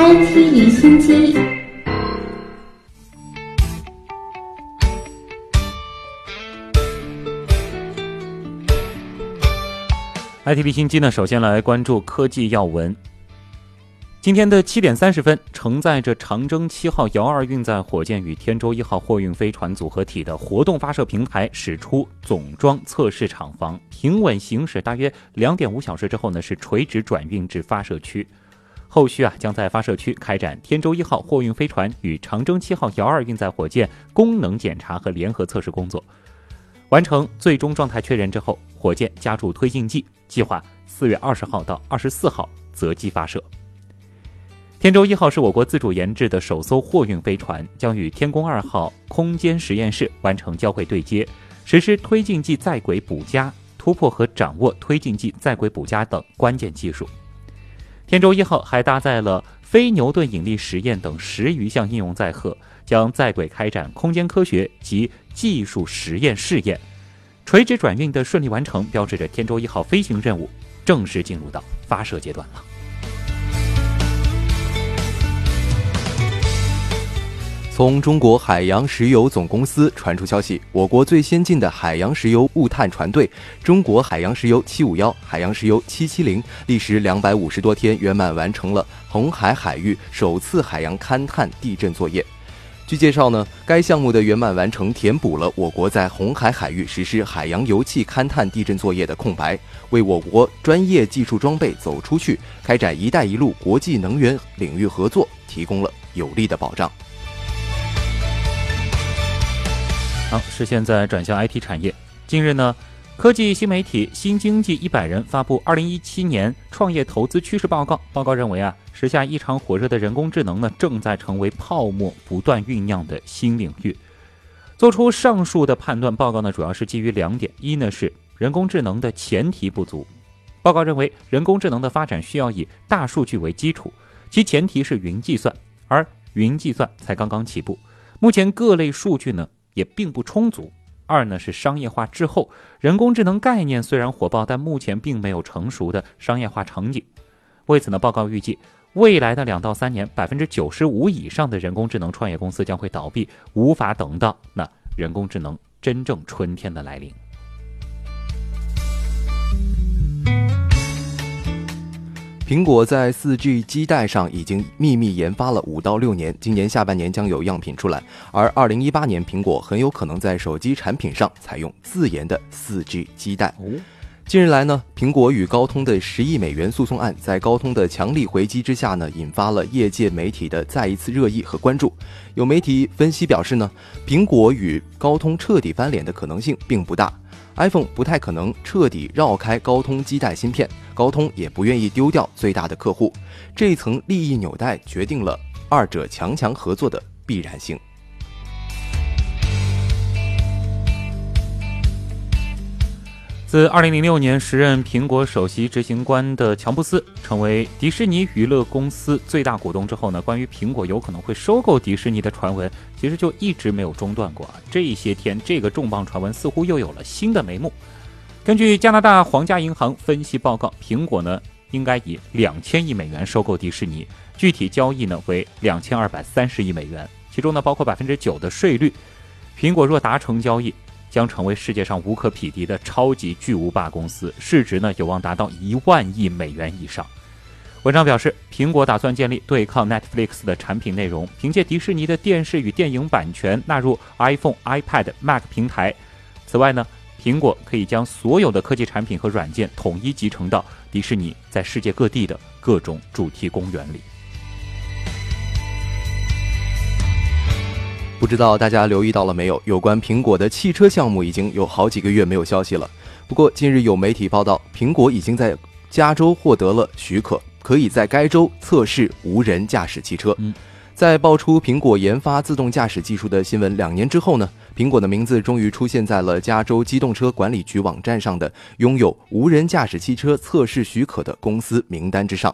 IT 离心机。IT 离心机呢，首先来关注科技要闻。今天的七点三十分，承载着长征七号遥二运载火箭与天舟一号货运飞船组合体的活动发射平台驶出总装测试厂房，平稳行驶大约两点五小时之后呢，是垂直转运至发射区。后续啊，将在发射区开展天舟一号货运飞船与长征七号遥二运载火箭功能检查和联合测试工作。完成最终状态确认之后，火箭加注推进剂。计划四月二十号到二十四号择机发射。天舟一号是我国自主研制的首艘货运飞船，将与天宫二号空间实验室完成交会对接，实施推进剂在轨补加，突破和掌握推进剂在轨补加等关键技术。天舟一号还搭载了非牛顿引力实验等十余项应用载荷，将在轨开展空间科学及技术实验试验。垂直转运的顺利完成，标志着天舟一号飞行任务正式进入到发射阶段了。从中国海洋石油总公司传出消息，我国最先进的海洋石油物探船队——中国海洋石油七五幺、海洋石油七七零，历时两百五十多天，圆满完成了红海海域首次海洋勘探地震作业。据介绍呢，该项目的圆满完成，填补了我国在红海海域实施海洋油气勘探地震作业的空白，为我国专业技术装备走出去，开展“一带一路”国际能源领域合作提供了有力的保障。好，是现在转向 IT 产业。近日呢。科技新媒体《新经济一百人》发布《二零一七年创业投资趋势报告》。报告认为啊，时下异常火热的人工智能呢，正在成为泡沫不断酝酿的新领域。做出上述的判断，报告呢主要是基于两点：一呢是人工智能的前提不足。报告认为，人工智能的发展需要以大数据为基础，其前提是云计算，而云计算才刚刚起步，目前各类数据呢也并不充足。二呢是商业化滞后，人工智能概念虽然火爆，但目前并没有成熟的商业化场景。为此呢，报告预计，未来的两到三年，百分之九十五以上的人工智能创业公司将会倒闭，无法等到那人工智能真正春天的来临。苹果在 4G 基带上已经秘密研发了五到六年，今年下半年将有样品出来。而2018年，苹果很有可能在手机产品上采用自研的 4G 基带。近日来呢，苹果与高通的十亿美元诉讼案，在高通的强力回击之下呢，引发了业界媒体的再一次热议和关注。有媒体分析表示呢，苹果与高通彻底翻脸的可能性并不大。iPhone 不太可能彻底绕开高通基带芯片，高通也不愿意丢掉最大的客户，这一层利益纽带决定了二者强强合作的必然性。自2006年时任苹果首席执行官的乔布斯成为迪士尼娱乐公司最大股东之后呢，关于苹果有可能会收购迪士尼的传闻，其实就一直没有中断过啊。这些天，这个重磅传闻似乎又有了新的眉目。根据加拿大皇家银行分析报告，苹果呢应该以两千亿美元收购迪士尼，具体交易呢为两千二百三十亿美元，其中呢包括百分之九的税率。苹果若达成交易，将成为世界上无可匹敌的超级巨无霸公司，市值呢有望达到一万亿美元以上。文章表示，苹果打算建立对抗 Netflix 的产品内容，凭借迪士尼的电视与电影版权纳入 iPhone、iPad、Mac 平台。此外呢，苹果可以将所有的科技产品和软件统一集成到迪士尼在世界各地的各种主题公园里。不知道大家留意到了没有？有关苹果的汽车项目已经有好几个月没有消息了。不过近日有媒体报道，苹果已经在加州获得了许可，可以在该州测试无人驾驶汽车。在爆出苹果研发自动驾驶技术的新闻两年之后呢，苹果的名字终于出现在了加州机动车管理局网站上的拥有无人驾驶汽车测试许可的公司名单之上。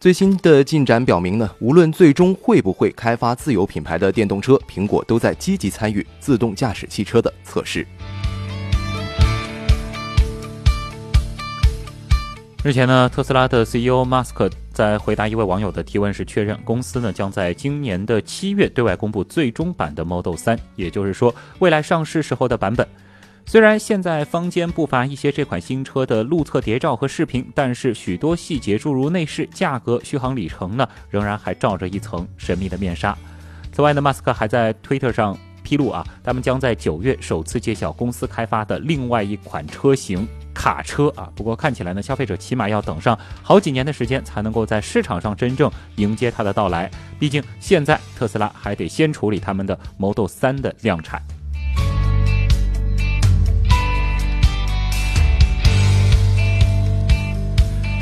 最新的进展表明呢，无论最终会不会开发自有品牌的电动车，苹果都在积极参与自动驾驶汽车的测试。日前呢，特斯拉的 CEO 马斯克在回答一位网友的提问时确认，公司呢将在今年的七月对外公布最终版的 Model 3，也就是说，未来上市时候的版本。虽然现在坊间不乏一些这款新车的路测谍照和视频，但是许多细节，诸如内饰、价格、续航里程呢，仍然还罩着一层神秘的面纱。此外呢，马斯克还在推特上披露啊，他们将在九月首次揭晓公司开发的另外一款车型。卡车啊，不过看起来呢，消费者起码要等上好几年的时间，才能够在市场上真正迎接它的到来。毕竟现在特斯拉还得先处理他们的 Model 3的量产。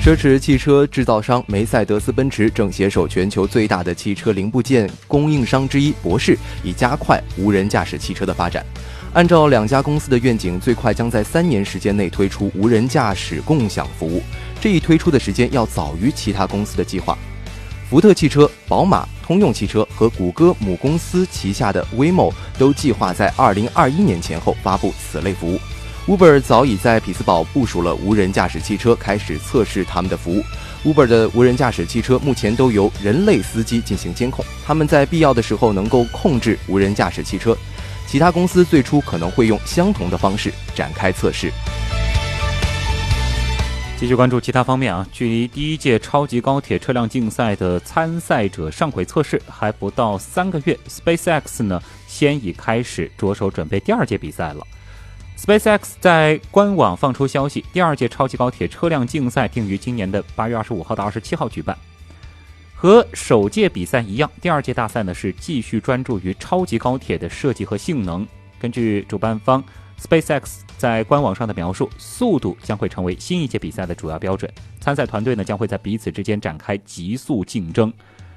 奢侈汽车制造商梅赛德斯奔驰正携手全球最大的汽车零部件供应商之一博世，以加快无人驾驶汽车的发展。按照两家公司的愿景，最快将在三年时间内推出无人驾驶共享服务。这一推出的时间要早于其他公司的计划。福特汽车、宝马、通用汽车和谷歌母公司旗下的 Waymo 都计划在二零二一年前后发布此类服务。Uber 早已在匹兹堡部署了无人驾驶汽车，开始测试他们的服务。Uber 的无人驾驶汽车目前都由人类司机进行监控，他们在必要的时候能够控制无人驾驶汽车。其他公司最初可能会用相同的方式展开测试。继续关注其他方面啊，距离第一届超级高铁车辆竞赛的参赛者上轨测试还不到三个月，SpaceX 呢先已开始着手准备第二届比赛了。SpaceX 在官网放出消息，第二届超级高铁车辆竞赛定于今年的八月二十五号到二十七号举办。和首届比赛一样，第二届大赛呢是继续专注于超级高铁的设计和性能。根据主办方 SpaceX 在官网上的描述，速度将会成为新一届比赛的主要标准。参赛团队呢将会在彼此之间展开极速竞争。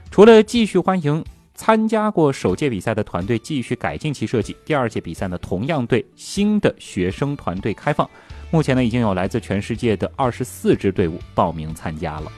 除了继续欢迎参加过首届比赛的团队继续改进其设计，第二届比赛呢同样对新的学生团队开放。目前呢已经有来自全世界的二十四支队伍报名参加了。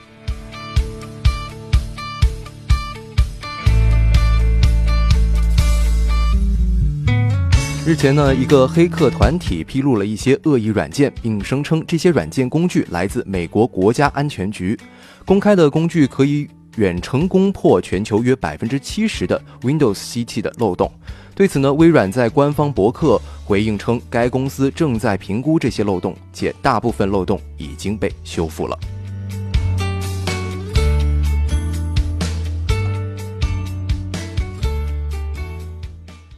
日前呢，一个黑客团体披露了一些恶意软件，并声称这些软件工具来自美国国家安全局。公开的工具可以远程攻破全球约百分之七十的 Windows 机器的漏洞。对此呢，微软在官方博客回应称，该公司正在评估这些漏洞，且大部分漏洞已经被修复了。